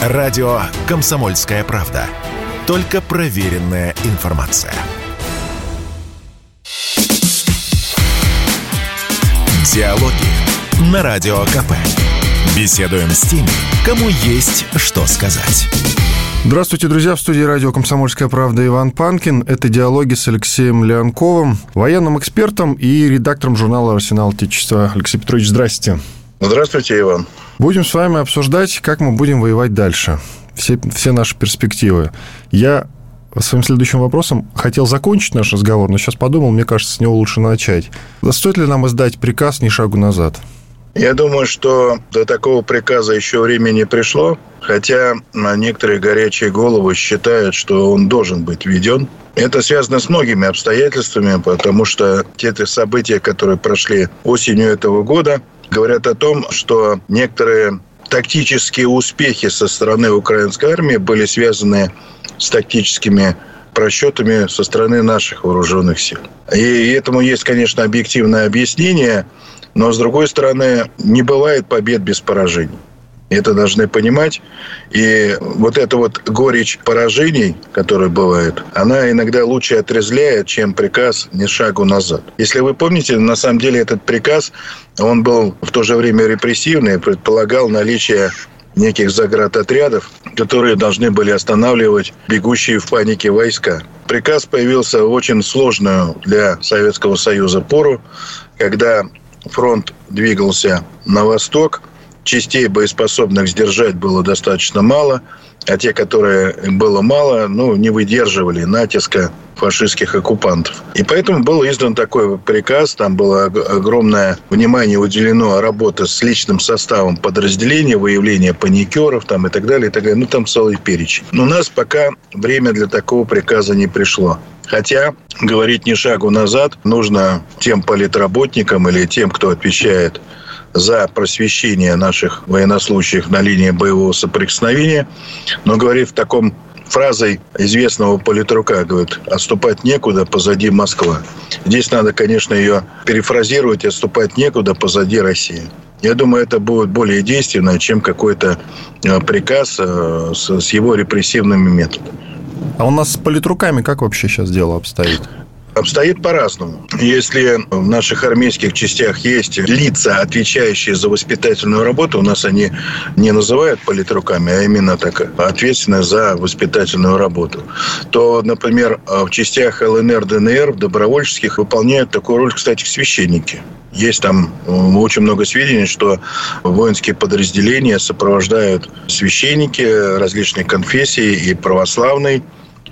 Радио «Комсомольская правда». Только проверенная информация. Диалоги на Радио КП. Беседуем с теми, кому есть что сказать. Здравствуйте, друзья. В студии радио «Комсомольская правда» Иван Панкин. Это диалоги с Алексеем Леонковым, военным экспертом и редактором журнала «Арсенал Отечества». Алексей Петрович, здрасте. Здравствуйте, Иван. Будем с вами обсуждать, как мы будем воевать дальше. Все, все наши перспективы. Я своим следующим вопросом хотел закончить наш разговор, но сейчас подумал, мне кажется, с него лучше начать. Стоит ли нам издать приказ «Ни шагу назад»? Я думаю, что до такого приказа еще время не пришло, хотя некоторые горячие головы считают, что он должен быть введен. Это связано с многими обстоятельствами, потому что те события, которые прошли осенью этого года, говорят о том, что некоторые тактические успехи со стороны украинской армии были связаны с тактическими просчетами со стороны наших вооруженных сил. И этому есть, конечно, объективное объяснение – но, с другой стороны, не бывает побед без поражений. Это должны понимать. И вот эта вот горечь поражений, которая бывает, она иногда лучше отрезляет, чем приказ «ни шагу назад». Если вы помните, на самом деле этот приказ, он был в то же время репрессивный, предполагал наличие неких заградотрядов, которые должны были останавливать бегущие в панике войска. Приказ появился в очень сложную для Советского Союза пору, когда фронт двигался на восток, частей боеспособных сдержать было достаточно мало, а те, которые было мало, ну, не выдерживали натиска фашистских оккупантов. И поэтому был издан такой приказ, там было огромное внимание уделено работе с личным составом подразделения, выявление паникеров там, и так далее, и так далее. Ну, там целый перечень. Но у нас пока время для такого приказа не пришло. Хотя говорить ни шагу назад нужно тем политработникам или тем, кто отвечает за просвещение наших военнослужащих на линии боевого соприкосновения, но говорит в таком фразой известного политрука, говорит, отступать некуда, позади Москва. Здесь надо, конечно, ее перефразировать, отступать некуда, позади России. Я думаю, это будет более действенно, чем какой-то э, приказ э, с его репрессивными методами. А у нас с политруками как вообще сейчас дело обстоит? Обстоит по-разному. Если в наших армейских частях есть лица, отвечающие за воспитательную работу, у нас они не называют политруками, а именно так ответственны за воспитательную работу, то, например, в частях ЛНР, ДНР, добровольческих выполняют такую роль, кстати, священники. Есть там очень много сведений, что воинские подразделения сопровождают священники различных конфессий и православной,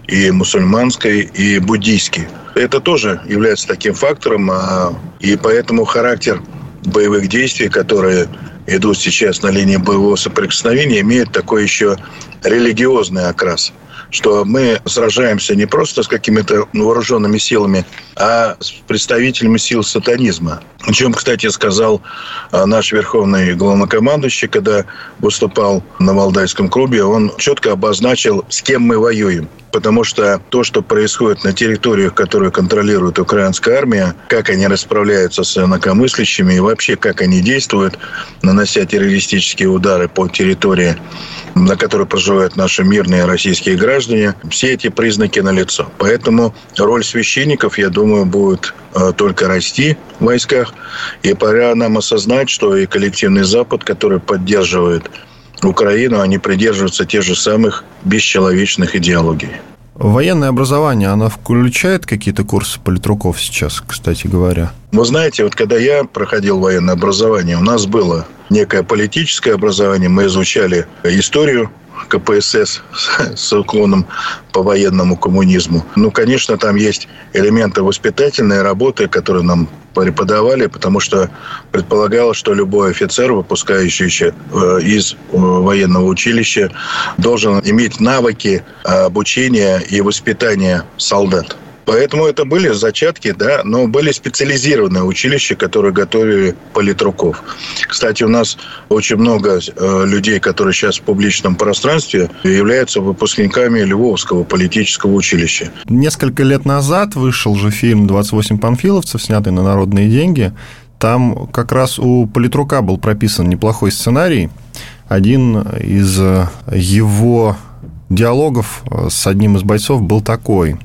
и мусульманской, и буддийской. Это тоже является таким фактором, а, и поэтому характер боевых действий, которые идут сейчас на линии боевого соприкосновения, имеет такой еще религиозный окрас что мы сражаемся не просто с какими-то вооруженными силами, а с представителями сил сатанизма. О чем, кстати, сказал а, наш верховный главнокомандующий, когда выступал на Валдайском клубе, он четко обозначил, с кем мы воюем потому что то, что происходит на территориях, которые контролирует украинская армия, как они расправляются с инакомыслящими и вообще как они действуют, нанося террористические удары по территории, на которой проживают наши мирные российские граждане, все эти признаки налицо. Поэтому роль священников, я думаю, будет э, только расти в войсках. И пора нам осознать, что и коллективный Запад, который поддерживает Украину, они придерживаются тех же самых бесчеловечных идеологий. Военное образование, оно включает какие-то курсы политруков сейчас, кстати говоря? Вы знаете, вот когда я проходил военное образование, у нас было некое политическое образование, мы изучали историю КПСС с уклоном по военному коммунизму. Ну, конечно, там есть элементы воспитательной работы, которые нам преподавали, потому что предполагалось, что любой офицер, выпускающийся э, из э, военного училища, должен иметь навыки обучения и воспитания солдат. Поэтому это были зачатки, да, но были специализированные училища, которые готовили политруков. Кстати, у нас очень много э, людей, которые сейчас в публичном пространстве, являются выпускниками Львовского политического училища. Несколько лет назад вышел же фильм «28 панфиловцев», снятый на народные деньги. Там как раз у политрука был прописан неплохой сценарий один из его диалогов с одним из бойцов был такой.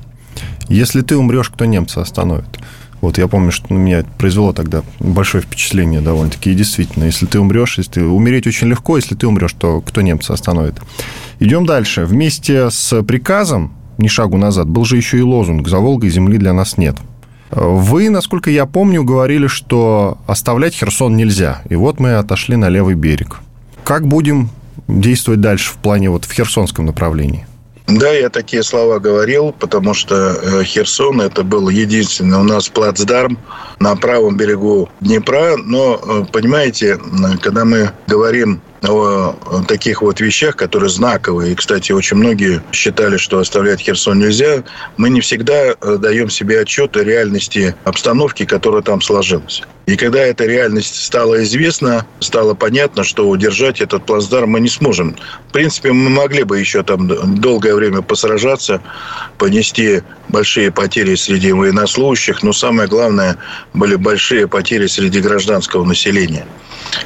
Если ты умрешь, кто немца остановит? Вот я помню, что на меня это произвело тогда большое впечатление довольно-таки. И действительно, если ты умрешь, если ты... умереть очень легко, если ты умрешь, то кто немца остановит? Идем дальше. Вместе с приказом ни шагу назад, был же еще и лозунг «За Волгой земли для нас нет». Вы, насколько я помню, говорили, что оставлять Херсон нельзя. И вот мы отошли на левый берег. Как будем действовать дальше в плане вот в херсонском направлении? Да, я такие слова говорил, потому что э, Херсон это был единственный у нас плацдарм на правом берегу Днепра. Но, э, понимаете, когда мы говорим о таких вот вещах, которые знаковые. И, кстати, очень многие считали, что оставлять Херсон нельзя. Мы не всегда э, даем себе отчет о реальности обстановки, которая там сложилась. И когда эта реальность стала известна, стало понятно, что удержать этот плацдарм мы не сможем. В принципе, мы могли бы еще там долгое время посражаться, понести большие потери среди военнослужащих, но самое главное, были большие потери среди гражданского населения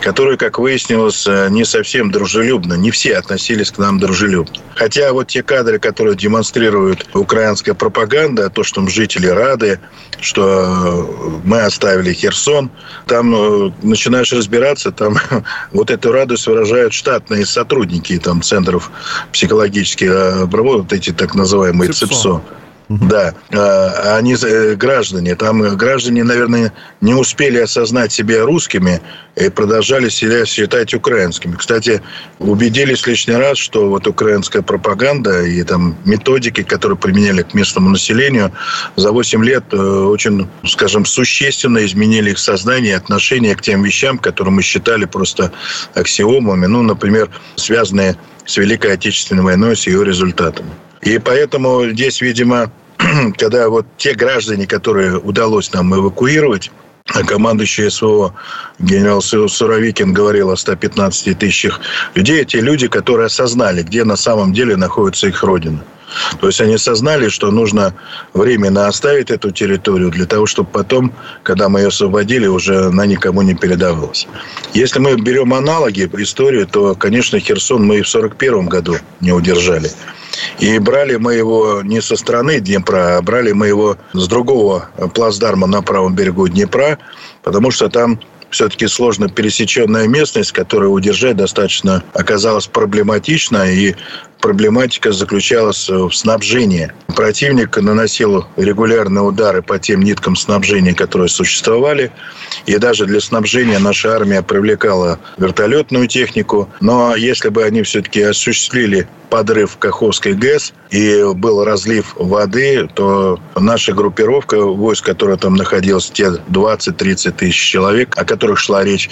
которые, как выяснилось, э, не совсем дружелюбно. Не все относились к нам дружелюбно. Хотя вот те кадры, которые демонстрирует украинская пропаганда, то, что жители рады, что э, мы оставили Херсон, там э, начинаешь разбираться, там вот эту радость выражают штатные сотрудники там, центров психологических обработок, вот эти так называемые ЦИПСО. ЦИПСО. Да, а, они э, граждане. Там граждане, наверное, не успели осознать себя русскими и продолжали себя считать украинскими. Кстати, убедились лишний раз, что вот украинская пропаганда и там методики, которые применяли к местному населению, за 8 лет э, очень, скажем, существенно изменили их сознание и отношение к тем вещам, которые мы считали просто аксиомами. Ну, например, связанные с Великой Отечественной войной, с ее результатами. И поэтому здесь, видимо, когда вот те граждане, которые удалось нам эвакуировать, а командующий СВО генерал Суровикин говорил о 115 тысячах людей. Те люди, которые осознали, где на самом деле находится их родина. То есть они осознали, что нужно временно оставить эту территорию для того, чтобы потом, когда мы ее освободили, уже она никому не передавалась. Если мы берем аналоги историю, то, конечно, Херсон мы и в 1941 году не удержали. И брали мы его не со стороны Днепра, а брали мы его с другого плацдарма на правом берегу Днепра, потому что там все-таки сложно пересеченная местность, которую удержать достаточно оказалась проблематично, и проблематика заключалась в снабжении. Противник наносил регулярные удары по тем ниткам снабжения, которые существовали. И даже для снабжения наша армия привлекала вертолетную технику. Но если бы они все-таки осуществили подрыв Каховской ГЭС и был разлив воды, то наша группировка войск, которая там находилась, те 20-30 тысяч человек, о которых шла речь,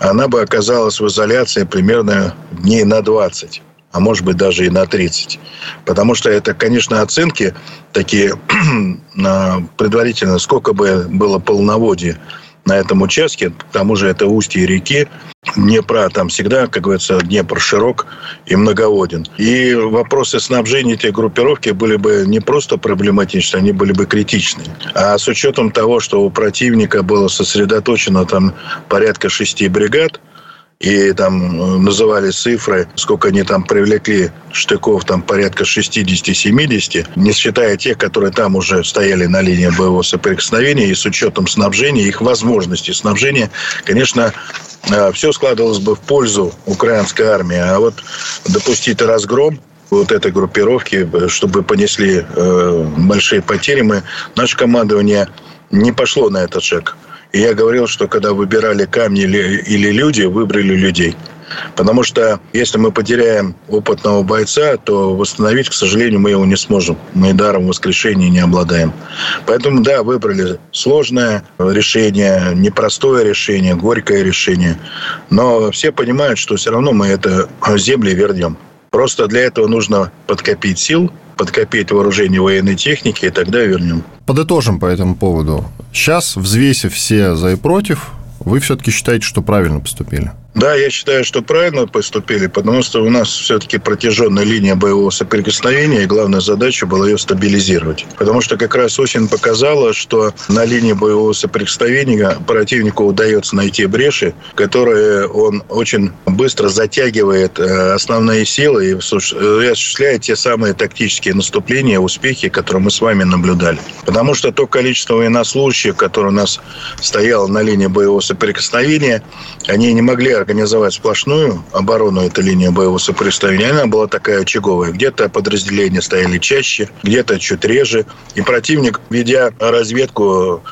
она бы оказалась в изоляции примерно дней на 20 а может быть даже и на 30. Потому что это, конечно, оценки такие предварительно, сколько бы было полноводия на этом участке, к тому же это устье реки, Днепра, там всегда, как говорится, Днепр широк и многоводен. И вопросы снабжения этой группировки были бы не просто проблематичны, они были бы критичны. А с учетом того, что у противника было сосредоточено там порядка шести бригад, и там э, называли цифры, сколько они там привлекли штыков, там порядка 60-70, не считая тех, которые там уже стояли на линии боевого соприкосновения, и с учетом снабжения, их возможностей снабжения, конечно, э, все складывалось бы в пользу украинской армии. А вот допустить разгром вот этой группировки, э, чтобы понесли большие потери, мы, наше командование не пошло на этот шаг. И я говорил, что когда выбирали камни или, люди, выбрали людей. Потому что если мы потеряем опытного бойца, то восстановить, к сожалению, мы его не сможем. Мы даром воскрешения не обладаем. Поэтому, да, выбрали сложное решение, непростое решение, горькое решение. Но все понимают, что все равно мы это земли вернем. Просто для этого нужно подкопить сил, подкопить вооружение военной техники, и тогда вернем. Подытожим по этому поводу. Сейчас, взвесив все за и против, вы все-таки считаете, что правильно поступили? Да, я считаю, что правильно поступили, потому что у нас все-таки протяженная линия боевого соприкосновения, и главная задача была ее стабилизировать. Потому что как раз осень показала, что на линии боевого соприкосновения противнику удается найти бреши, которые он очень быстро затягивает э, основные силы и осуществляет те самые тактические наступления, успехи, которые мы с вами наблюдали. Потому что то количество военнослужащих, которое у нас стояло на линии боевого соприкосновения, они не могли организовать сплошную оборону этой линии боевого соприкосновения. Она была такая очаговая. Где-то подразделения стояли чаще, где-то чуть реже. И противник, ведя разведку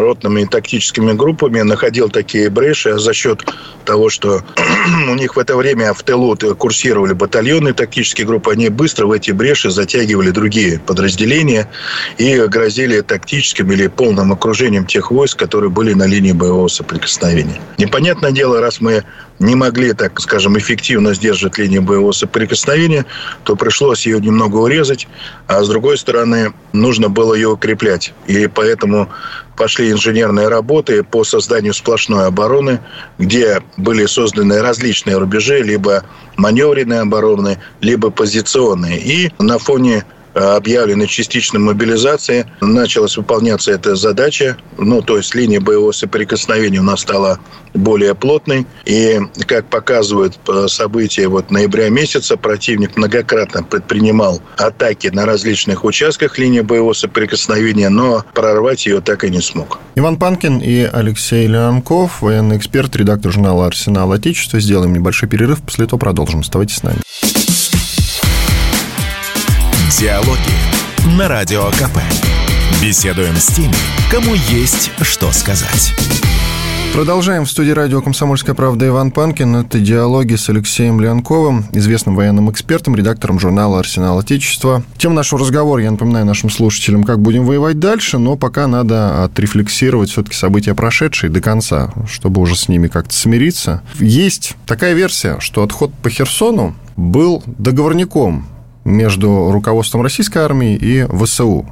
ротными и тактическими группами, находил такие бреши, за счет того, что у них в это время в тылу курсировали батальоны тактические группы, они быстро в эти бреши затягивали другие подразделения и грозили тактическим или полным окружением тех войск, которые были на линии боевого соприкосновения. Непонятное дело, раз мы не могли, так скажем, эффективно сдерживать линию боевого соприкосновения, то пришлось ее немного урезать, а с другой стороны, нужно было ее укреплять. И поэтому пошли инженерные работы по созданию сплошной обороны, где были созданы различные рубежи, либо маневренные обороны, либо позиционные. И на фоне Объявленной частичной мобилизации началась выполняться эта задача. Ну, то есть линия боевого соприкосновения у нас стала более плотной. И, как показывают э, события вот ноября месяца, противник многократно предпринимал атаки на различных участках линии боевого соприкосновения, но прорвать ее так и не смог. Иван Панкин и Алексей Леонков, военный эксперт, редактор журнала «Арсенал Отечества». Сделаем небольшой перерыв, после этого продолжим. Оставайтесь с нами. Диалоги на Радио КП. Беседуем с теми, кому есть что сказать. Продолжаем. В студии радио «Комсомольская правда» Иван Панкин. Это диалоги с Алексеем Леонковым, известным военным экспертом, редактором журнала «Арсенал Отечества». Тема нашего разговора, я напоминаю нашим слушателям, как будем воевать дальше, но пока надо отрефлексировать все-таки события прошедшие до конца, чтобы уже с ними как-то смириться. Есть такая версия, что отход по Херсону был договорником между руководством российской армии и ВСУ.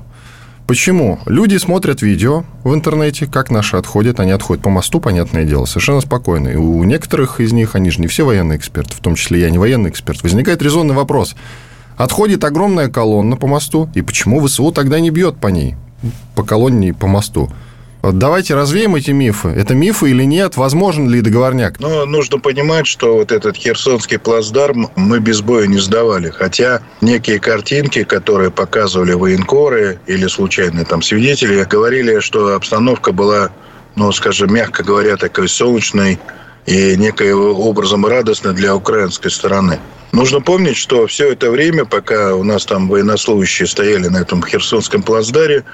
Почему? Люди смотрят видео в интернете, как наши отходят. Они отходят по мосту, понятное дело, совершенно спокойно. И у некоторых из них, они же не все военные эксперты, в том числе я не военный эксперт, возникает резонный вопрос. Отходит огромная колонна по мосту, и почему ВСУ тогда не бьет по ней? По колонне и по мосту. Давайте развеем эти мифы. Это мифы или нет? Возможен ли договорняк? Ну, нужно понимать, что вот этот херсонский плацдарм мы без боя не сдавали. Хотя некие картинки, которые показывали военкоры или случайные там свидетели, говорили, что обстановка была, ну, скажем, мягко говоря, такой солнечной и некоего образом радостной для украинской стороны. Нужно помнить, что все это время, пока у нас там военнослужащие стояли на этом Херсонском плацдаре,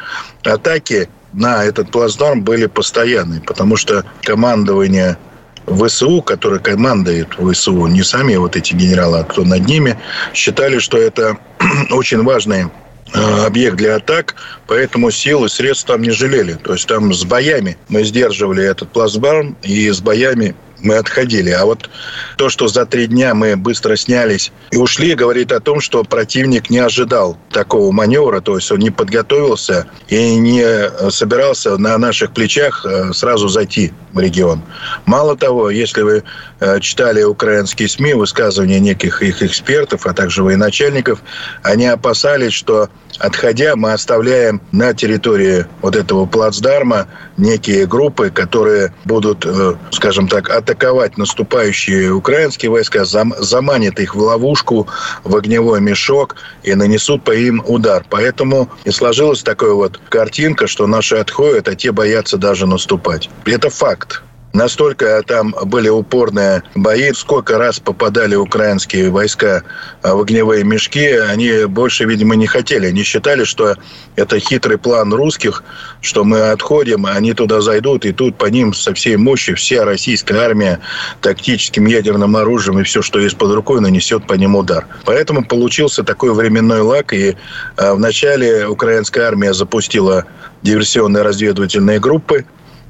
атаки на этот плацдарм были постоянные, потому что командование ВСУ, которое командует ВСУ, не сами вот эти генералы, а кто над ними, считали, что это очень важный э, объект для атак, поэтому сил и средств там не жалели. То есть там с боями мы сдерживали этот плацдарм, и с боями мы отходили. А вот то, что за три дня мы быстро снялись и ушли, говорит о том, что противник не ожидал такого маневра, то есть он не подготовился и не собирался на наших плечах э, сразу зайти в регион. Мало того, если вы э, читали украинские СМИ, высказывания неких их экспертов, а также военачальников, они опасались, что отходя, мы оставляем на территории вот этого плацдарма некие группы, которые будут, э, скажем так, атаковать наступающие украинские войска, заманят их в ловушку, в огневой мешок и нанесут по им удар. Поэтому и сложилась такая вот картинка, что наши отходят, а те боятся даже наступать. Это факт. Настолько там были упорные бои, сколько раз попадали украинские войска а, в огневые мешки, они больше, видимо, не хотели. Они считали, что это хитрый план русских, что мы отходим, они туда зайдут, и тут по ним со всей мощи вся российская армия тактическим ядерным оружием и все, что есть под рукой, нанесет по ним удар. Поэтому получился такой временной лак, и а, вначале украинская армия запустила диверсионные разведывательные группы,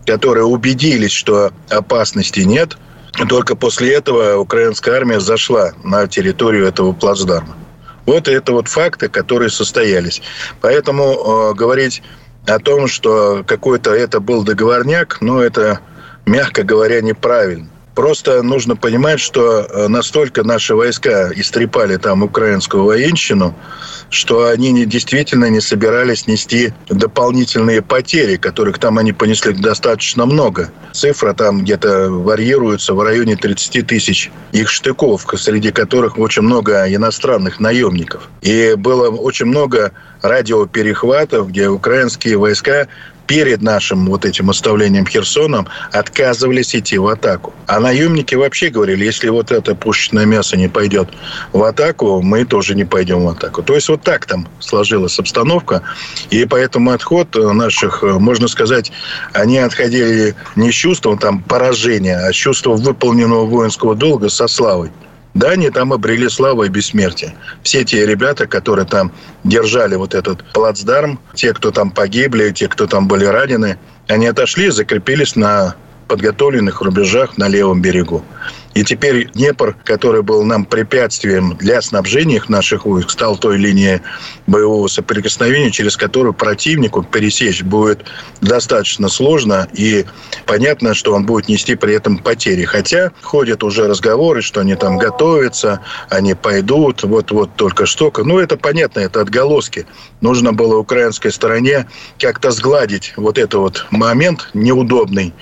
которые убедились, что опасности нет. Только после этого украинская армия зашла на территорию этого плацдарма. Вот это вот факты, которые состоялись. Поэтому э, говорить о том, что какой-то это был договорняк, ну, это, мягко говоря, неправильно. Просто нужно понимать, что э, настолько наши войска истрепали там украинскую военщину, что они не, действительно не собирались нести дополнительные потери, которых там они понесли достаточно много. Цифра там где-то варьируется в районе 30 тысяч их штыков, среди которых очень много иностранных наемников. И было очень много радиоперехватов, где украинские войска перед нашим вот этим оставлением Херсоном отказывались идти в атаку. А наемники вообще говорили, если вот это пушечное мясо не пойдет в атаку, мы тоже не пойдем в атаку. То есть вот так там сложилась обстановка. И поэтому отход наших, можно сказать, они отходили не с чувством там поражения, а с чувством выполненного воинского долга со славой. Да, они там обрели славу и бессмертие. Все те ребята, которые там держали вот этот плацдарм, те, кто там погибли, те, кто там были ранены, они отошли и закрепились на подготовленных рубежах на левом берегу. И теперь Днепр, который был нам препятствием для снабжения наших войск, стал той линией боевого соприкосновения, через которую противнику пересечь будет достаточно сложно. И понятно, что он будет нести при этом потери. Хотя ходят уже разговоры, что они там готовятся, они пойдут, вот-вот только что. Ну, это понятно, это отголоски. Нужно было украинской стороне как-то сгладить вот этот вот момент неудобный,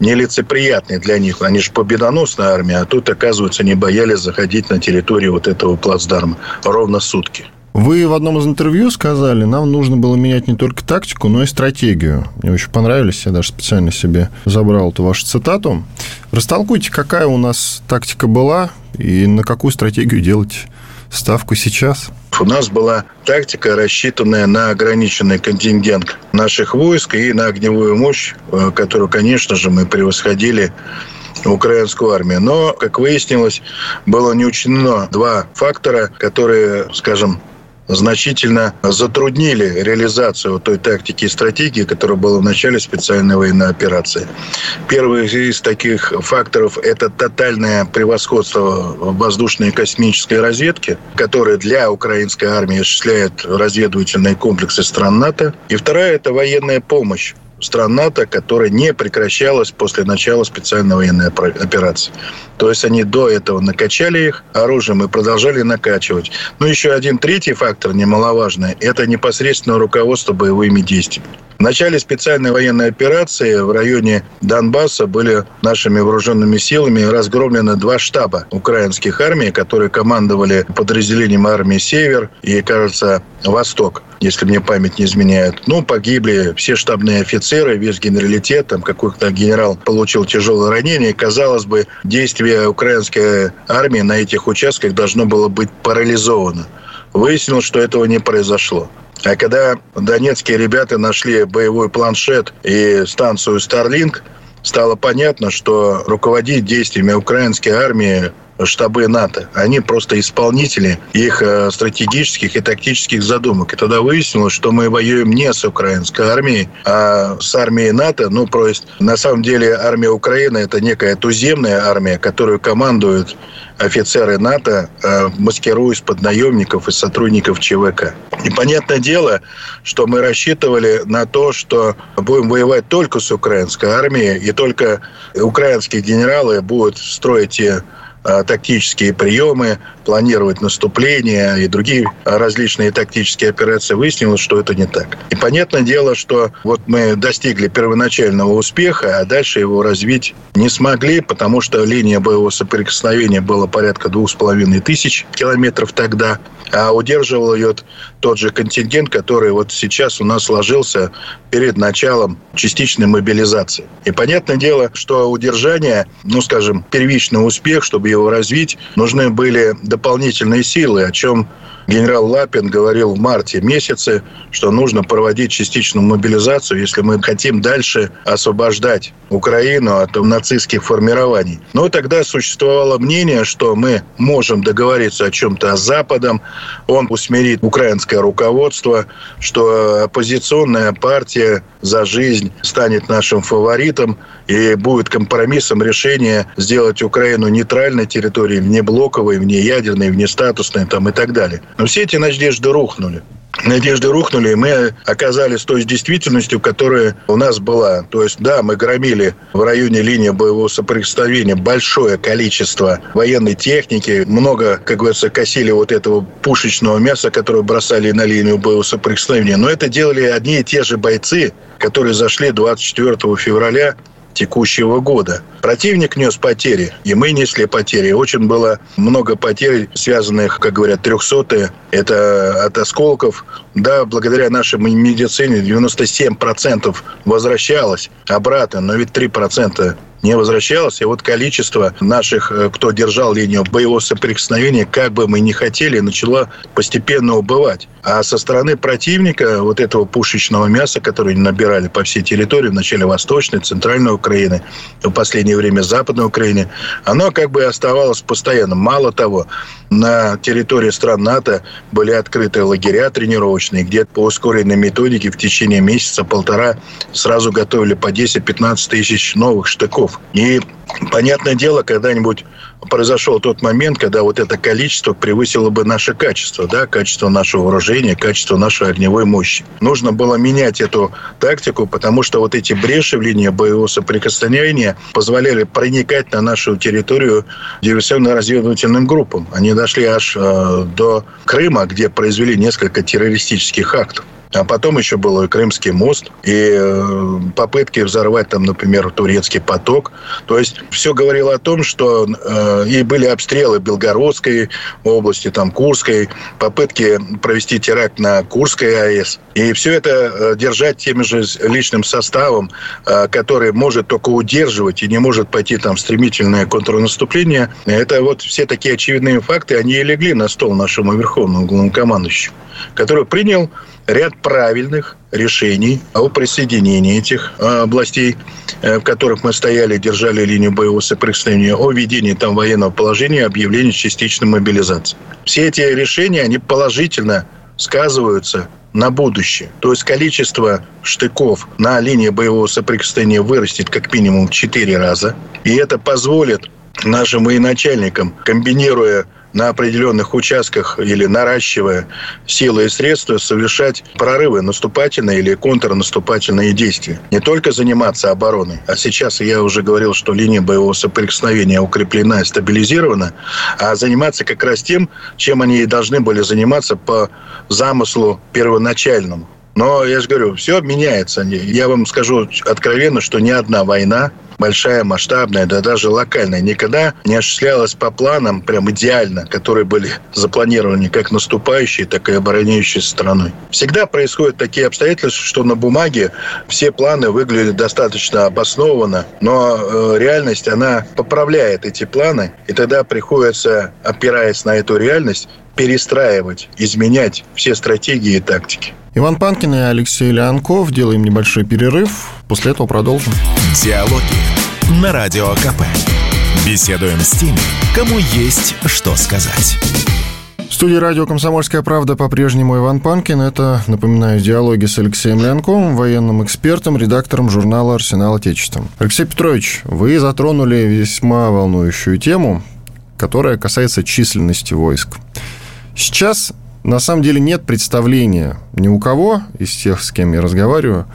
нелицеприятный для них. Они же победоносная армия, а тут, оказывается, не боялись заходить на территорию вот этого плацдарма ровно сутки. Вы в одном из интервью сказали, нам нужно было менять не только тактику, но и стратегию. Мне очень понравились, я даже специально себе забрал эту вашу цитату. Растолкуйте, какая у нас тактика была и на какую стратегию делать ставку сейчас? У нас была тактика, рассчитанная на ограниченный контингент наших войск и на огневую мощь, э, которую, конечно же, мы превосходили украинскую армию. Но, как выяснилось, было не учтено два фактора, которые, скажем, значительно затруднили реализацию той тактики и стратегии, которая была в начале специальной военной операции. Первый из таких факторов – это тотальное превосходство воздушной и космической разведки, которая для украинской армии осуществляет разведывательные комплексы стран НАТО. И вторая – это военная помощь стран НАТО, которая не прекращалась после начала специальной военной операции. То есть они до этого накачали их оружием и продолжали накачивать. Ну, еще один третий фактор немаловажный – это непосредственное руководство боевыми действиями. В начале специальной военной операции в районе Донбасса были нашими вооруженными силами разгромлены два штаба украинских армий, которые командовали подразделением армии «Север» и, кажется, «Восток», если мне память не изменяет. Ну, погибли все штабные офицеры, весь генералитет, там какой-то генерал получил тяжелое ранение. Казалось бы, действие украинской армии на этих участках должно было быть парализовано. Выяснилось, что этого не произошло. А когда донецкие ребята нашли боевой планшет и станцию Starlink, стало понятно, что руководить действиями украинской армии штабы НАТО. Они просто исполнители их э, стратегических и тактических задумок. И тогда выяснилось, что мы воюем не с украинской армией, а с армией НАТО. Ну, то есть, на самом деле, армия Украины – это некая туземная армия, которую командуют офицеры НАТО, э, маскируясь под наемников и сотрудников ЧВК. И понятное дело, что мы рассчитывали на то, что будем воевать только с украинской армией, и только украинские генералы будут строить те тактические приемы, планировать наступления и другие различные тактические операции, выяснилось, что это не так. И понятное дело, что вот мы достигли первоначального успеха, а дальше его развить не смогли, потому что линия боевого соприкосновения была порядка двух с половиной тысяч километров тогда, а удерживал ее тот же контингент, который вот сейчас у нас сложился перед началом частичной мобилизации. И понятное дело, что удержание, ну, скажем, первичный успех, чтобы его развить, нужны были дополнительные силы, о чем генерал Лапин говорил в марте месяце, что нужно проводить частичную мобилизацию, если мы хотим дальше освобождать Украину от нацистских формирований. Но тогда существовало мнение, что мы можем договориться о чем-то с Западом, он усмирит украинское руководство, что оппозиционная партия за жизнь станет нашим фаворитом и будет компромиссом решения сделать Украину нейтральной территорией, вне блоковой, вне ядерной, вне статусной там, и так далее. Но все эти надежды рухнули надежды рухнули, и мы оказались той действительностью, которая у нас была. То есть, да, мы громили в районе линии боевого соприкосновения большое количество военной техники, много, как говорится, косили вот этого пушечного мяса, которое бросали на линию боевого соприкосновения. Но это делали одни и те же бойцы, которые зашли 24 февраля текущего года. Противник нес потери, и мы несли потери. Очень было много потерь, связанных, как говорят, трехсотые. Это от осколков. Да, благодаря нашей медицине 97% возвращалось обратно, но ведь 3% не возвращалось. И вот количество наших, э, кто держал линию боевого соприкосновения, как бы мы ни хотели, начало постепенно убывать. А со стороны противника вот этого пушечного мяса, которое они набирали по всей территории, вначале Восточной, Центральной Украины, в последнее время Западной Украины, оно как бы оставалось постоянно. Мало того, на территории стран НАТО были открыты лагеря тренировочные, где по ускоренной методике в течение месяца-полтора сразу готовили по 10-15 тысяч новых штыков. И понятное дело, когда-нибудь произошел тот момент, когда вот это количество превысило бы наше качество, да, качество нашего вооружения, качество нашей огневой мощи. Нужно было менять эту тактику, потому что вот эти бреши в линии боевого соприкосновения позволяли проникать на нашу территорию диверсионно-разведывательным группам. Они дошли аж э, до Крыма, где произвели несколько террористических актов. А потом еще был и Крымский мост, и э, попытки взорвать там, например, турецкий поток. То есть все говорило о том, что э, и были обстрелы Белгородской области, там Курской, попытки провести теракт на Курской АЭС. И все это э, держать тем же личным составом, который может только удерживать и не может пойти там в стремительное контрнаступление. Это вот все такие очевидные факты, они и легли на стол нашему верховному главнокомандующему, который принял ряд правильных решений о присоединении этих э, областей, э, в которых мы стояли, держали линию боевого соприкосновения, о введении там военного положения, объявлении частичной мобилизации. Все эти решения, они положительно сказываются на будущее. То есть количество штыков на линии боевого соприкосновения вырастет как минимум в 4 раза. И это позволит нашим военачальникам, комбинируя на определенных участках или наращивая силы и средства, совершать прорывы, наступательные или контрнаступательные действия. Не только заниматься обороной, а сейчас я уже говорил, что линия боевого соприкосновения укреплена и стабилизирована, а заниматься как раз тем, чем они и должны были заниматься по замыслу первоначальному. Но я же говорю, все меняется. Я вам скажу откровенно, что ни одна война большая, масштабная, да даже локальная, никогда не осуществлялась по планам прям идеально, которые были запланированы как наступающей, так и обороняющей страной. Всегда происходят такие обстоятельства, что на бумаге все планы выглядят достаточно обоснованно, но э, реальность, она поправляет эти планы, и тогда приходится, опираясь на эту реальность, перестраивать, изменять все стратегии и тактики. Иван Панкин и Алексей Леонков. Делаем небольшой перерыв. После этого продолжим. Диалоги на Радио КП. Беседуем с теми, кому есть что сказать. В студии радио «Комсомольская правда» по-прежнему Иван Панкин. Это, напоминаю, диалоги с Алексеем Леонковым, военным экспертом, редактором журнала «Арсенал Отечества». Алексей Петрович, вы затронули весьма волнующую тему, которая касается численности войск. Сейчас на самом деле нет представления ни у кого из тех, с кем я разговариваю,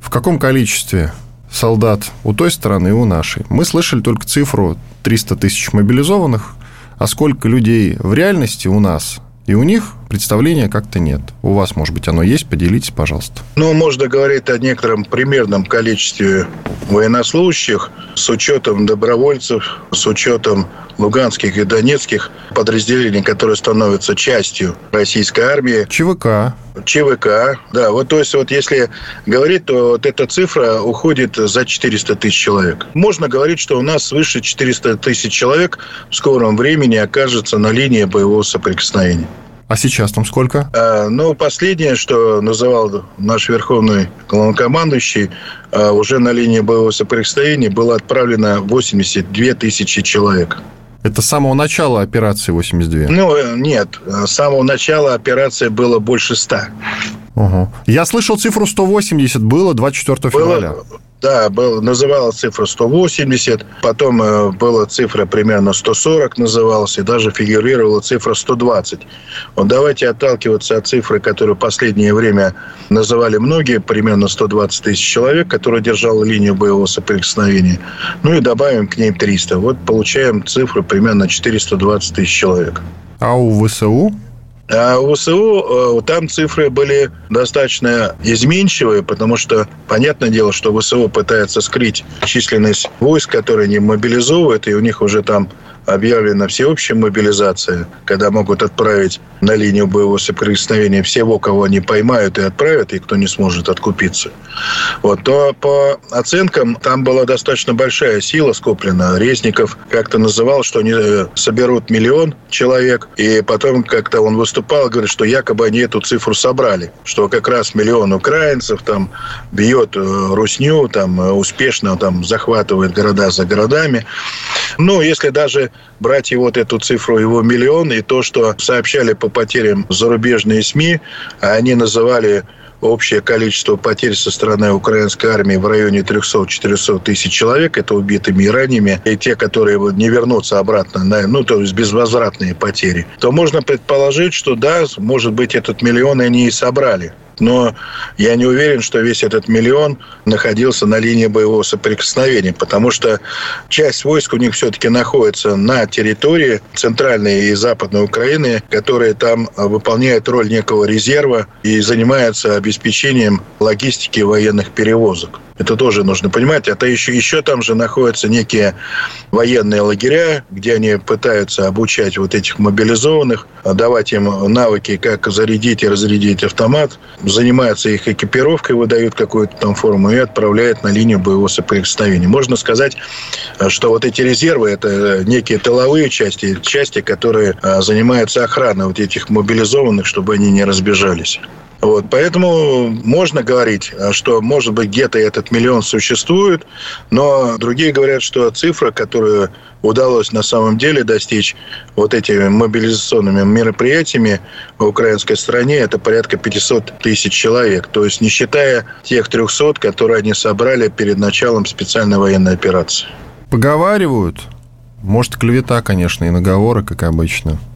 в каком количестве солдат у той стороны и у нашей. Мы слышали только цифру 300 тысяч мобилизованных, а сколько людей в реальности у нас и у них представления как-то нет. У вас, может быть, оно есть? Поделитесь, пожалуйста. Ну, можно говорить о некотором примерном количестве военнослужащих с учетом добровольцев, с учетом луганских и донецких подразделений, которые становятся частью российской армии. ЧВК. ЧВК, да. Вот, то есть, вот если говорить, то вот эта цифра уходит за 400 тысяч человек. Можно говорить, что у нас свыше 400 тысяч человек в скором времени окажется на линии боевого соприкосновения. А сейчас там сколько? А, ну, последнее, что называл наш верховный главнокомандующий, а, уже на линии боевого соприкосновения было отправлено 82 тысячи человек. Это с самого начала операции 82? Ну, э, нет. С самого начала операции было больше 100. Угу. Я слышал цифру 180 было 24 февраля. Да, был, называлась цифра 180, потом э, была цифра примерно 140 называлась, и даже фигурировала цифра 120. Вот давайте отталкиваться от цифры, которую в последнее время называли многие, примерно 120 тысяч человек, которые держала линию боевого соприкосновения. Ну и добавим к ней 300. Вот получаем цифру примерно 420 тысяч человек. А у ВСУ а у ВСУ э, там цифры были достаточно изменчивые, потому что, понятное дело, что ВСУ пытается скрыть численность войск, которые не мобилизовывают, и у них уже там объявлена всеобщая мобилизация, когда могут отправить на линию боевого соприкосновения всего, кого они поймают и отправят, и кто не сможет откупиться, вот, то по оценкам там была достаточно большая сила скоплена. Резников как-то называл, что они э, соберут миллион человек, и потом как-то он выступал, говорит, что якобы они эту цифру собрали, что как раз миллион украинцев там бьет э, русню, там э, успешно там захватывает города за городами. Ну, если даже брать и вот эту цифру, его миллион, и то, что сообщали по потерям зарубежные СМИ, они называли общее количество потерь со стороны украинской армии в районе 300-400 тысяч человек, это убитыми и ранеными, и те, которые не вернутся обратно, на, ну, то есть безвозвратные потери, то можно предположить, что да, может быть, этот миллион они и собрали. Но я не уверен, что весь этот миллион находился на линии боевого соприкосновения, потому что часть войск у них все-таки находится на территории центральной и западной Украины, которые там выполняют роль некого резерва и занимаются обеспечением логистики военных перевозок. Это тоже нужно понимать. Это еще, еще там же находятся некие военные лагеря, где они пытаются обучать вот этих мобилизованных, давать им навыки, как зарядить и разрядить автомат, занимаются их экипировкой, выдают какую-то там форму и отправляют на линию боевого соприкосновения. Можно сказать, что вот эти резервы – это некие тыловые части, части, которые а, занимаются охраной вот этих мобилизованных, чтобы они не разбежались. Вот, поэтому можно говорить, что, может быть, где-то этот миллион существует, но другие говорят, что цифра, которую удалось на самом деле достичь вот этими мобилизационными мероприятиями в украинской стране, это порядка 500 тысяч человек. То есть не считая тех 300, которые они собрали перед началом специальной военной операции. Поговаривают, может, клевета, конечно, и наговоры, как обычно –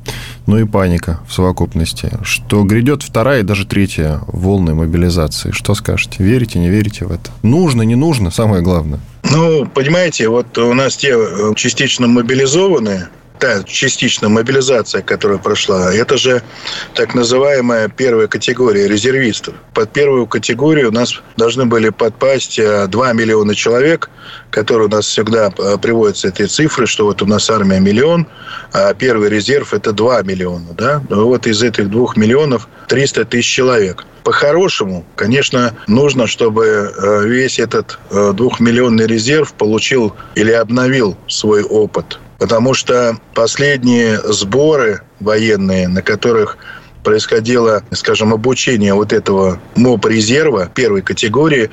ну и паника в совокупности, что грядет вторая и даже третья волны мобилизации. Что скажете? Верите, не верите в это? Нужно, не нужно, самое главное. Ну, понимаете, вот у нас те э, частично мобилизованные, та частичная мобилизация, которая прошла, это же так называемая первая категория резервистов. Под первую категорию у нас должны были подпасть 2 э, миллиона человек, которые у нас всегда э, приводятся этой цифры, что вот у нас армия миллион, а первый резерв это 2 миллиона. Да? Вот из этих 2 миллионов 300 тысяч человек. По-хорошему, конечно, нужно, чтобы э, весь этот двухмиллионный резерв получил или обновил свой опыт Потому что последние сборы военные, на которых происходило, скажем, обучение вот этого МОП-резерва первой категории,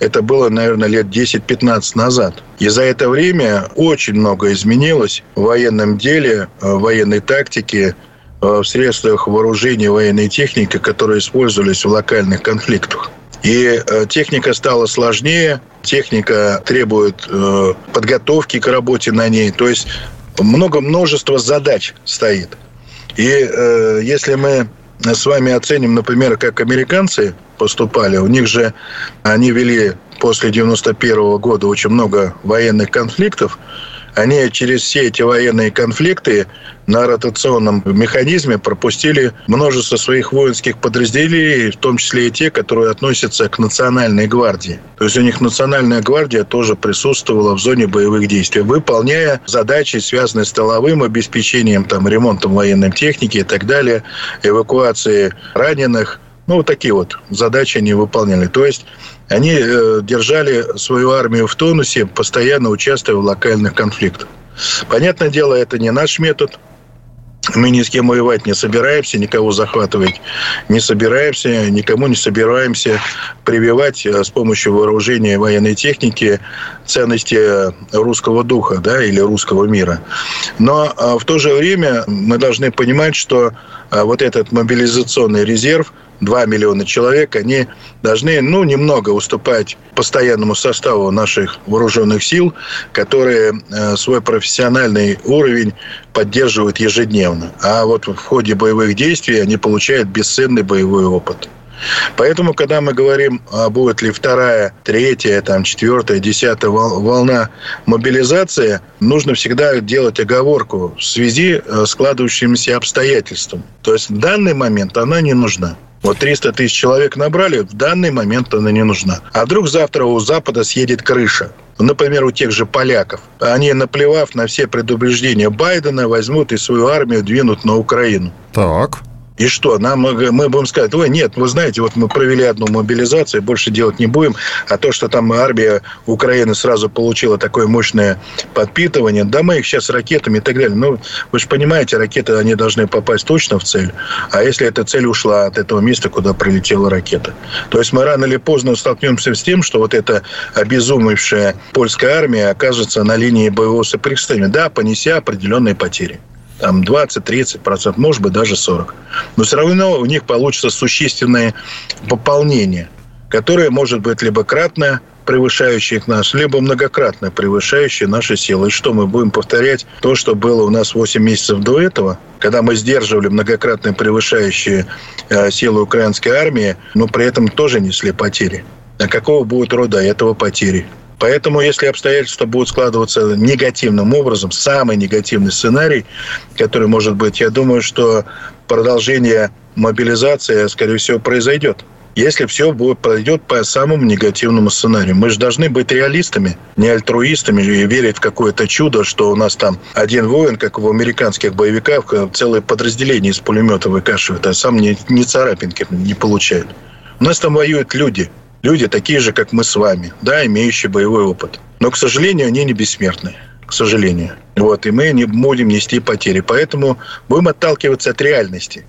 это было, наверное, лет 10-15 назад. И за это время очень много изменилось в военном деле, в военной тактике, в средствах вооружения военной техники, которые использовались в локальных конфликтах. И э, техника стала сложнее, техника требует э, подготовки к работе на ней. То есть много множество задач стоит. И э, если мы с вами оценим, например, как американцы поступали, у них же они вели после 91 года очень много военных конфликтов, они через все эти военные конфликты на ротационном механизме пропустили множество своих воинских подразделений, в том числе и те, которые относятся к Национальной гвардии. То есть у них Национальная гвардия тоже присутствовала в зоне боевых действий, выполняя задачи, связанные с тыловым обеспечением, там, ремонтом военной техники и так далее, эвакуацией раненых. Ну, вот такие вот задачи они выполняли. То есть они э, держали свою армию в тонусе, постоянно участвуя в локальных конфликтах. Понятное дело, это не наш метод. Мы ни с кем воевать не собираемся, никого захватывать не собираемся, никому не собираемся прививать э, с помощью вооружения и военной техники ценности русского духа да, или русского мира. Но э, в то же время мы должны понимать, что вот этот мобилизационный резерв – 2 миллиона человек, они должны, ну, немного уступать постоянному составу наших вооруженных сил, которые э, свой профессиональный уровень поддерживают ежедневно. А вот в ходе боевых действий они получают бесценный боевой опыт. Поэтому, когда мы говорим, а будет ли вторая, третья, там, четвертая, десятая волна мобилизации, нужно всегда делать оговорку в связи с складывающимися обстоятельствами. То есть в данный момент она не нужна. Вот 300 тысяч человек набрали, в данный момент она не нужна. А вдруг завтра у Запада съедет крыша? Например, у тех же поляков. Они, наплевав на все предупреждения Байдена, возьмут и свою армию двинут на Украину. Так. И что, нам, мы будем сказать, ой, нет, вы знаете, вот мы провели одну мобилизацию, больше делать не будем, а то, что там армия Украины сразу получила такое мощное подпитывание, да мы их сейчас ракетами и так далее. Ну, вы же понимаете, ракеты, они должны попасть точно в цель, а если эта цель ушла от этого места, куда прилетела ракета? То есть мы рано или поздно столкнемся с тем, что вот эта обезумевшая польская армия окажется на линии боевого соприкосновения, да, понеся определенные потери там 20-30%, может быть, даже 40%. Но все равно у них получится существенное пополнение, которое может быть либо кратное, превышающее нас, либо многократно превышающее наши силы. И что, мы будем повторять то, что было у нас 8 месяцев до этого, когда мы сдерживали многократно превышающие э, силы украинской армии, но при этом тоже несли потери. А какого будет рода этого потери? Поэтому, если обстоятельства будут складываться негативным образом, самый негативный сценарий, который может быть, я думаю, что продолжение мобилизации, скорее всего, произойдет. Если все будет, пройдет по самому негативному сценарию. Мы же должны быть реалистами, не альтруистами и верить в какое-то чудо, что у нас там один воин, как в американских боевиках, целое подразделение из пулемета выкашивает, а сам ни, ни царапинки не получает. У нас там воюют люди – Люди такие же, как мы с вами, да, имеющие боевой опыт. Но, к сожалению, они не бессмертны. К сожалению. Вот, и мы не будем нести потери. Поэтому будем отталкиваться от реальности.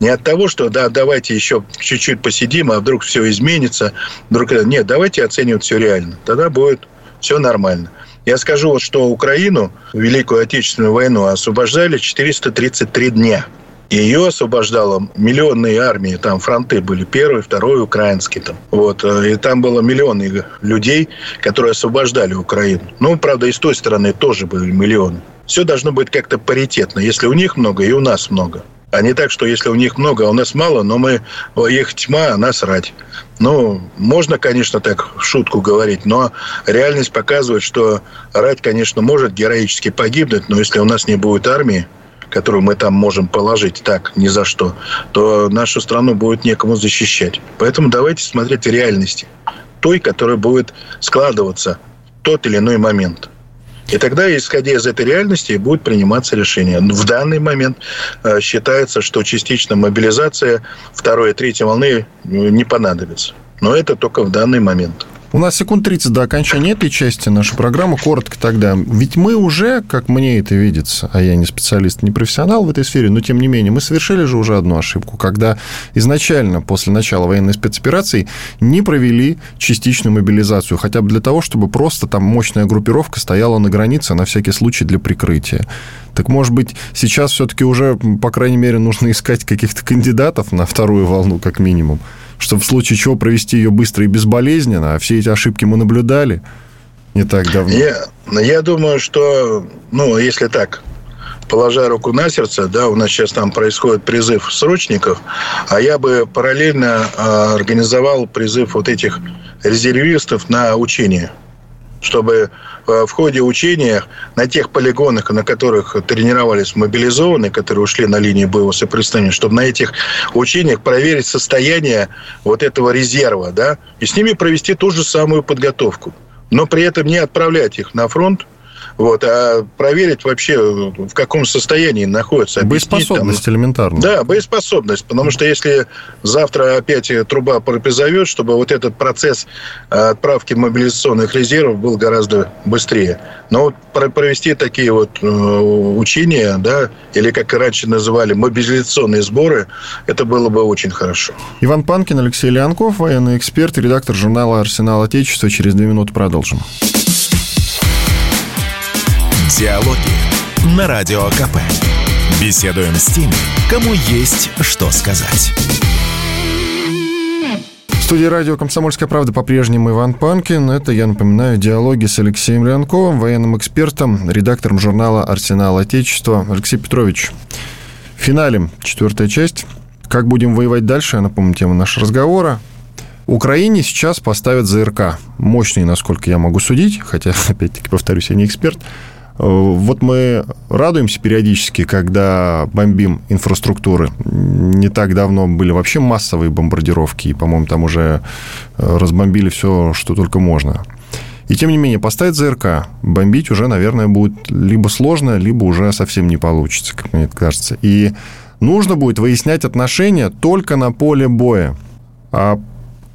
Не от того, что да, давайте еще чуть-чуть посидим, а вдруг все изменится. Вдруг... Нет, давайте оценивать все реально. Тогда будет все нормально. Я скажу, вот, что Украину, Великую Отечественную войну, освобождали 433 дня. Ее освобождало миллионные армии, там фронты были, первый, второй, украинский. Там. Вот, э, и там было миллионы людей, которые освобождали Украину. Ну, правда, и с той стороны тоже были миллионы. Все должно быть как-то паритетно. Если у них много, и у нас много. А не так, что если у них много, а у нас мало, но мы их тьма, а нас рать. Ну, можно, конечно, так в шутку говорить, но реальность показывает, что рать, конечно, может героически погибнуть, но если у нас не будет армии, которую мы там можем положить так, ни за что, то нашу страну будет некому защищать. Поэтому давайте смотреть реальности. Той, которая будет складываться в тот или иной момент. И тогда, исходя из этой реальности, будет приниматься решение. В данный момент э, считается, что частичная мобилизация второй и третьей волны э, не понадобится. Но это только в данный момент. У нас секунд 30 до окончания этой части нашей программы. Коротко тогда. Ведь мы уже, как мне это видится, а я не специалист, не профессионал в этой сфере, но тем не менее, мы совершили же уже одну ошибку, когда изначально после начала военной спецоперации не провели частичную мобилизацию, хотя бы для того, чтобы просто там мощная группировка стояла на границе на всякий случай для прикрытия. Так, может быть, сейчас все-таки уже, по крайней мере, нужно искать каких-то кандидатов на вторую волну, как минимум чтобы в случае чего провести ее быстро и безболезненно, а все эти ошибки мы наблюдали не так давно. Я, я думаю, что, ну, если так, положа руку на сердце, да, у нас сейчас там происходит призыв срочников, а я бы параллельно э, организовал призыв вот этих резервистов на учение чтобы в ходе учения на тех полигонах, на которых тренировались мобилизованные, которые ушли на линии боевого соприкосновения, чтобы на этих учениях проверить состояние вот этого резерва, да, и с ними провести ту же самую подготовку. Но при этом не отправлять их на фронт, вот, а проверить вообще, в каком состоянии находится. Боеспособность там, элементарно. Да, боеспособность. Потому что если завтра опять труба пропизовет, чтобы вот этот процесс а, отправки мобилизационных резервов был гораздо быстрее. Но вот провести такие вот э, учения, да, или как раньше называли, мобилизационные сборы, это было бы очень хорошо. Иван Панкин, Алексей Леонков, военный эксперт, редактор журнала «Арсенал Отечества». Через две минуты продолжим. Диалоги на Радио КП. Беседуем с теми, кому есть что сказать. студии радио «Комсомольская правда» по-прежнему Иван Панкин. Это, я напоминаю, диалоги с Алексеем Леонковым, военным экспертом, редактором журнала «Арсенал Отечества». Алексей Петрович, в финале четвертая часть. Как будем воевать дальше, я напомню тему нашего разговора. Украине сейчас поставят ЗРК. Мощный, насколько я могу судить, хотя, опять-таки, повторюсь, я не эксперт – вот мы радуемся периодически, когда бомбим инфраструктуры. Не так давно были вообще массовые бомбардировки, и, по-моему, там уже э, разбомбили все, что только можно. И тем не менее, поставить ЗРК, бомбить уже, наверное, будет либо сложно, либо уже совсем не получится, как мне кажется. И нужно будет выяснять отношения только на поле боя. А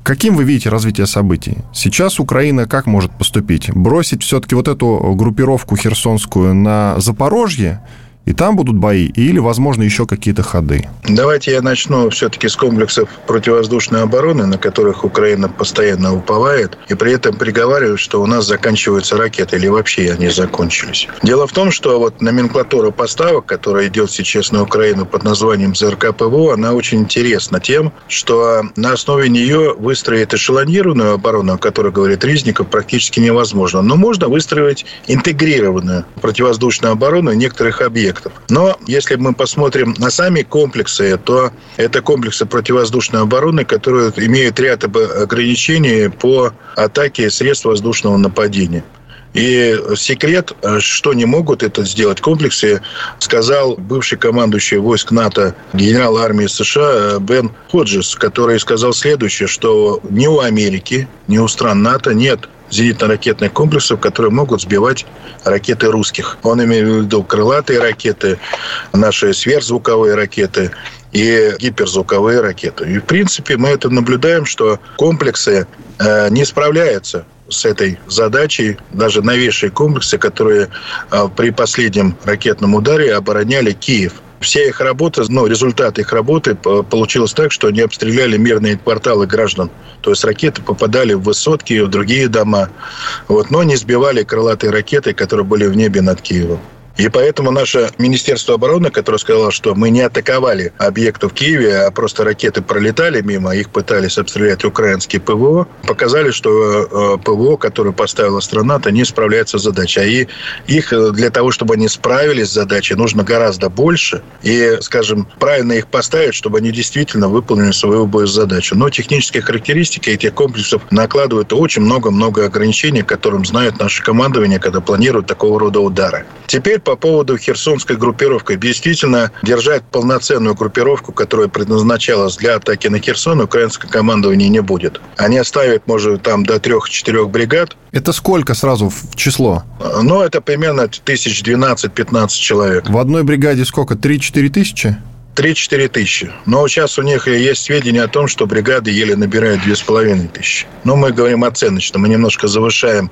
Каким вы видите развитие событий? Сейчас Украина как может поступить? Бросить все-таки вот эту группировку херсонскую на Запорожье и там будут бои, или, возможно, еще какие-то ходы? Давайте я начну все-таки с комплексов противовоздушной обороны, на которых Украина постоянно уповает, и при этом приговаривает, что у нас заканчиваются ракеты, или вообще они закончились. Дело в том, что вот номенклатура поставок, которая идет сейчас на Украину под названием ЗРК ПВО, она очень интересна тем, что на основе нее выстроить эшелонированную оборону, о которой говорит Ризников, практически невозможно. Но можно выстроить интегрированную противовоздушную оборону некоторых объектов объектов. Но если мы посмотрим на сами комплексы, то это комплексы противовоздушной обороны, которые имеют ряд ограничений по атаке средств воздушного нападения. И секрет, что не могут это сделать комплексы, сказал бывший командующий войск НАТО генерал армии США Бен Ходжес, который сказал следующее, что ни у Америки, ни у стран НАТО нет зенитно-ракетных комплексов, которые могут сбивать ракеты русских. Он имеет в виду крылатые ракеты, наши сверхзвуковые ракеты и гиперзвуковые ракеты. И, в принципе, мы это наблюдаем, что комплексы э, не справляются с этой задачей, даже новейшие комплексы, которые э, при последнем ракетном ударе обороняли Киев – вся их работа, ну, результат их работы получилось так, что они обстреляли мирные кварталы граждан. То есть ракеты попадали в высотки и в другие дома. Вот, но не сбивали крылатые ракеты, которые были в небе над Киевом. И поэтому наше Министерство обороны, которое сказало, что мы не атаковали объекты в Киеве, а просто ракеты пролетали мимо, их пытались обстрелять украинские ПВО, показали, что э, ПВО, которое поставила страна, то не справляется с задачей. А и их э, для того, чтобы они справились с задачей, нужно гораздо больше. И, скажем, правильно их поставить, чтобы они действительно выполнили свою задачу. Но технические характеристики этих комплексов накладывают очень много-много ограничений, которым знают наши командования, когда планируют такого рода удары. Теперь по поводу херсонской группировки. Действительно, держать полноценную группировку, которая предназначалась для атаки на Херсон, украинское командование не будет. Они оставят, может, там до трех-четырех бригад. Это сколько сразу в число? Ну, это примерно тысяч 12-15 человек. В одной бригаде сколько? 3-4 тысячи? 3-4 тысячи. Но сейчас у них есть сведения о том, что бригады еле набирают 2,5 тысячи. Но мы говорим оценочно. Мы немножко завышаем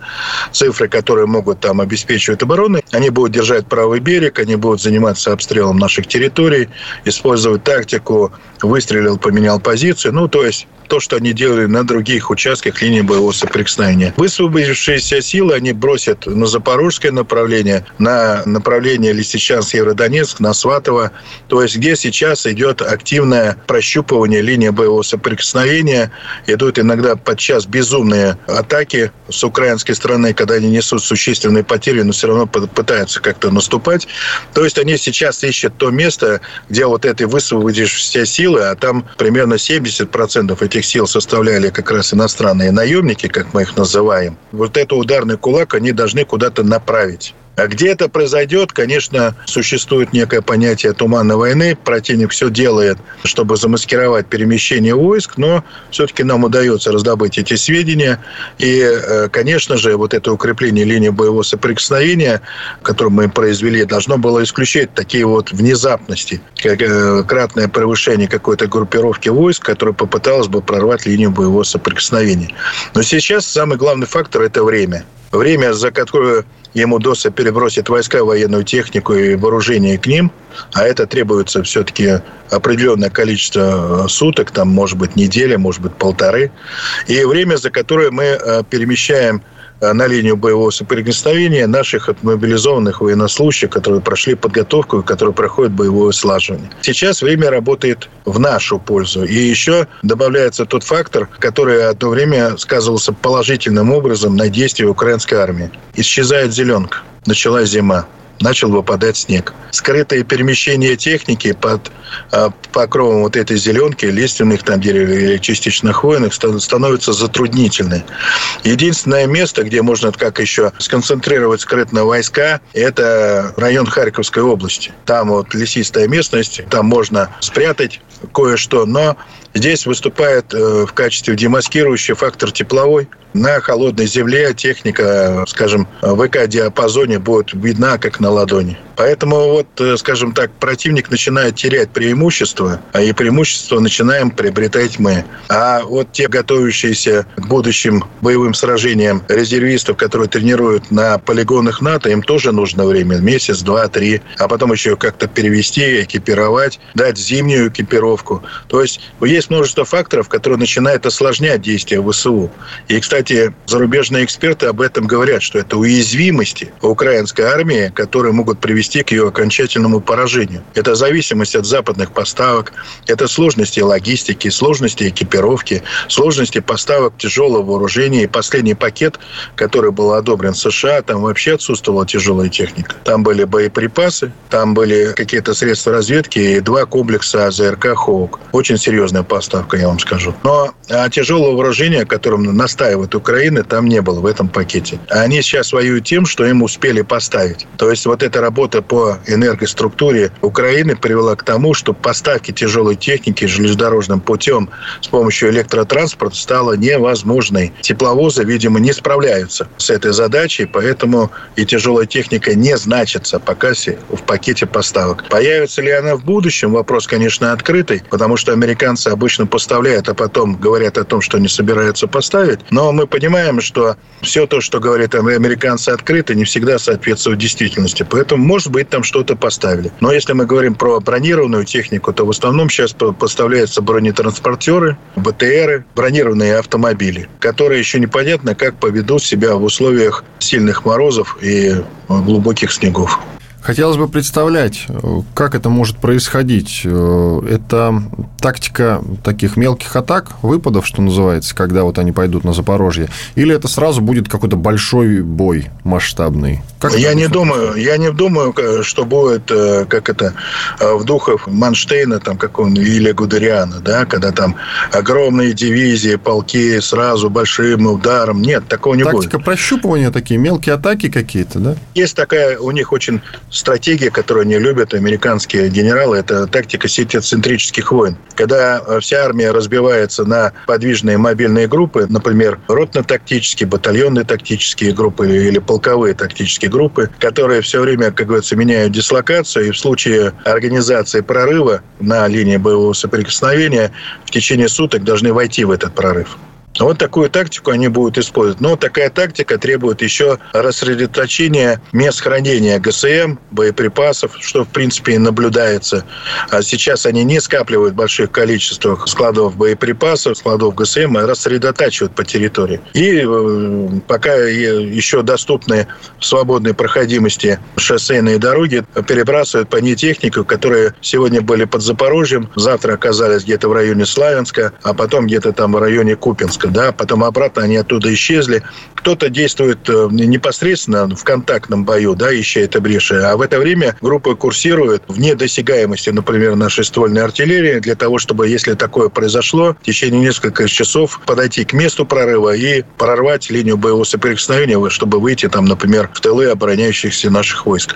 цифры, которые могут там обеспечивать оборону. Они будут держать правый берег, они будут заниматься обстрелом наших территорий, использовать тактику выстрелил, поменял позицию. Ну, то есть то, что они делали на других участках линии боевого соприкосновения. Высвободившиеся силы они бросят на запорожское направление, на направление Лисичанск-Евродонецк, на Сватово. То есть где сейчас идет активное прощупывание линии боевого соприкосновения. Идут иногда подчас безумные атаки с украинской стороны, когда они несут существенные потери, но все равно пытаются как-то наступать. То есть они сейчас ищут то место, где вот этой высвободившиеся силы, а там примерно 70% этих этих сил составляли как раз иностранные наемники, как мы их называем, вот этот ударный кулак они должны куда-то направить. А где это произойдет, конечно, существует некое понятие туманной войны. Противник все делает, чтобы замаскировать перемещение войск, но все-таки нам удается раздобыть эти сведения. И, э, конечно же, вот это укрепление линии боевого соприкосновения, которое мы произвели, должно было исключать такие вот внезапности, как э, кратное превышение какой-то группировки войск, которая попыталась бы прорвать линию боевого соприкосновения. Но сейчас самый главный фактор – это время. Время, за которое ему удастся перебросить войска, военную технику и вооружение к ним, а это требуется все-таки определенное количество э, суток, там, может быть, неделя, может быть, полторы. И время, за которое мы э, перемещаем на линию боевого соприкосновения наших отмобилизованных военнослужащих, которые прошли подготовку и которые проходят боевое слаживание. Сейчас время работает в нашу пользу. И еще добавляется тот фактор, который одно время сказывался положительным образом на действия украинской армии. Исчезает зеленка. Началась зима начал выпадать снег. Скрытое перемещение техники под э, покровом вот этой зеленки, лиственных там деревьев или частично хвойных, становится затруднительной. Единственное место, где можно как еще сконцентрировать скрытно войска, это район Харьковской области. Там вот лесистая местность, там можно спрятать кое-что, но здесь выступает э, в качестве демаскирующий фактор тепловой, на холодной земле техника, скажем, в ВК-диапазоне будет видна как на ладони. Поэтому вот, э, скажем так, противник начинает терять преимущество, а и преимущество начинаем приобретать мы. А вот те готовящиеся к будущим боевым сражениям резервистов, которые тренируют на полигонах НАТО, им тоже нужно время, месяц, два, три, а потом еще как-то перевести, экипировать, дать зимнюю экипировку. То есть есть множество факторов, которые начинают осложнять действия ВСУ. И, кстати, зарубежные эксперты об этом говорят, что это уязвимости украинской армии, которые могут привести к ее окончательному поражению. Это зависимость от западных поставок, это сложности логистики, сложности экипировки, сложности поставок тяжелого вооружения. И последний пакет, который был одобрен США, там вообще отсутствовала тяжелая техника. Там были боеприпасы, там были какие-то средства разведки и два комплекса АЗРК «Хоук». Очень серьезная поставка, я вам скажу. Но а тяжелого вооружения, которым настаивает Украина, там не было в этом пакете. Они сейчас воюют тем, что им успели поставить. То есть вот эта работа по энергоструктуре Украины привела к тому, что поставки тяжелой техники железнодорожным путем с помощью электротранспорта стало невозможной. Тепловозы, видимо, не справляются с этой задачей, поэтому и тяжелая техника не значится пока в пакете поставок. Появится ли она в будущем? Вопрос, конечно, открытый, потому что американцы обычно поставляют, а потом говорят о том, что не собираются поставить. Но мы понимаем, что все то, что говорят американцы открыто, не всегда соответствует действительности. Поэтому, может быть, там что-то поставили. Но если мы говорим про бронированную технику, то в основном сейчас поставляются бронетранспортеры, БТРы, бронированные автомобили, которые еще непонятно, как поведут себя в условиях сильных морозов и глубоких снегов. Хотелось бы представлять, как это может происходить. Это тактика таких мелких атак, выпадов, что называется, когда вот они пойдут на Запорожье, или это сразу будет какой-то большой бой масштабный? Как я не думаю, я не думаю, что будет, э, как это, э, в духах Манштейна, там, как он, или Гудериана, да, когда там огромные дивизии, полки сразу большим ударом. Нет, такого не Тактика будет. Тактика прощупывания такие, мелкие атаки какие-то, да? Есть такая у них очень стратегия, которую они любят, американские генералы, это тактика сетецентрических войн. Когда э, вся армия разбивается на подвижные мобильные группы, например, ротно-тактические, батальонные тактические группы или полковые тактические группы, которые все время, как говорится, меняют дислокацию, и в случае организации прорыва на линии боевого соприкосновения в течение суток должны войти в этот прорыв. Вот такую тактику они будут использовать. Но такая тактика требует еще рассредоточения мест хранения ГСМ, боеприпасов, что, в принципе, и наблюдается. А сейчас они не скапливают в больших количествах складов боеприпасов, складов ГСМ, а рассредотачивают по территории. И э, пока еще доступны в свободной проходимости шоссейные дороги, перебрасывают по ней технику, которые сегодня были под Запорожьем, завтра оказались где-то в районе Славянска, а потом где-то там в районе Купинска. Да, потом обратно они оттуда исчезли. Кто-то действует э, непосредственно в контактном бою, да, ища это бреши, а в это время группа курсирует вне досягаемости, например, нашей ствольной артиллерии, для того, чтобы, если такое произошло, в течение нескольких часов подойти к месту прорыва и прорвать линию боевого соприкосновения, чтобы выйти там, например, в тылы обороняющихся наших войск.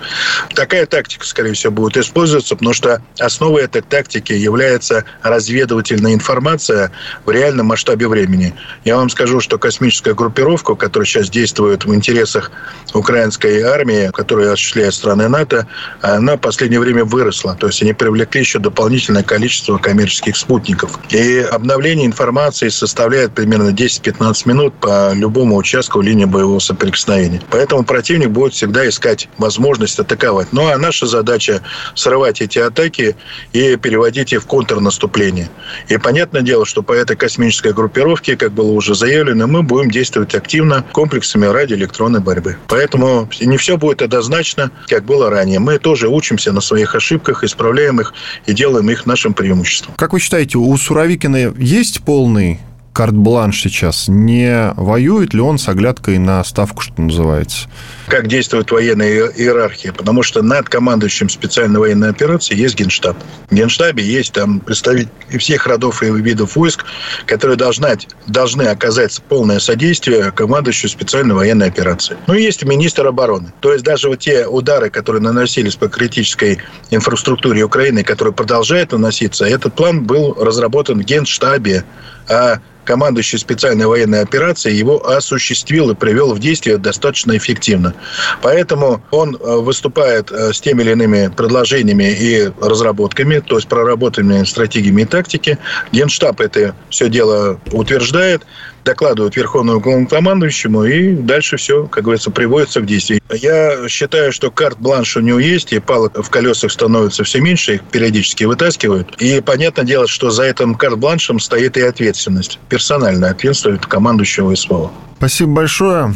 Такая тактика, скорее всего, будет использоваться, потому что основой этой тактики является разведывательная информация в реальном масштабе времени. Я вам скажу, что космическая группировка, которая сейчас действует в интересах украинской армии, которую осуществляет страны НАТО, она в последнее время выросла. То есть они привлекли еще дополнительное количество коммерческих спутников. И обновление информации составляет примерно 10-15 минут по любому участку линии боевого соприкосновения. Поэтому противник будет всегда искать возможность атаковать. Ну а наша задача срывать эти атаки и переводить их в контрнаступление. И понятное дело, что по этой космической группировке как было уже заявлено, мы будем действовать активно комплексами радиоэлектронной борьбы. Поэтому не все будет однозначно, как было ранее. Мы тоже учимся на своих ошибках, исправляем их и делаем их нашим преимуществом. Как вы считаете, у Суровикина есть полный карт-бланш сейчас, не воюет ли он с оглядкой на ставку, что называется? Как действует военная иерархия? Потому что над командующим специальной военной операции есть генштаб. В генштабе есть там представители всех родов и видов войск, которые должны, должны оказать полное содействие командующему специальной военной операции. Ну, есть министр обороны. То есть даже вот те удары, которые наносились по критической инфраструктуре Украины, которые продолжают наноситься, этот план был разработан в генштабе. А командующий специальной военной операцией его осуществил и привел в действие достаточно эффективно. Поэтому он э, выступает э, с теми или иными предложениями и разработками, то есть проработанными стратегиями и тактики. Генштаб это все дело утверждает докладывают Верховному главнокомандующему, и дальше все, как говорится, приводится в действие. Я считаю, что карт-бланш у него есть, и палок в колесах становится все меньше, их периодически вытаскивают. И понятное дело, что за этим карт-бланшем стоит и ответственность, персональная ответственность командующего СВО. Спасибо большое.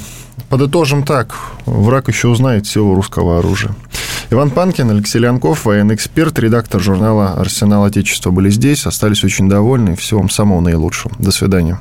Подытожим так. Враг еще узнает силу русского оружия. Иван Панкин, Алексей Леонков, военный эксперт, редактор журнала «Арсенал Отечества» были здесь. Остались очень довольны. Всего вам самого наилучшего. До свидания.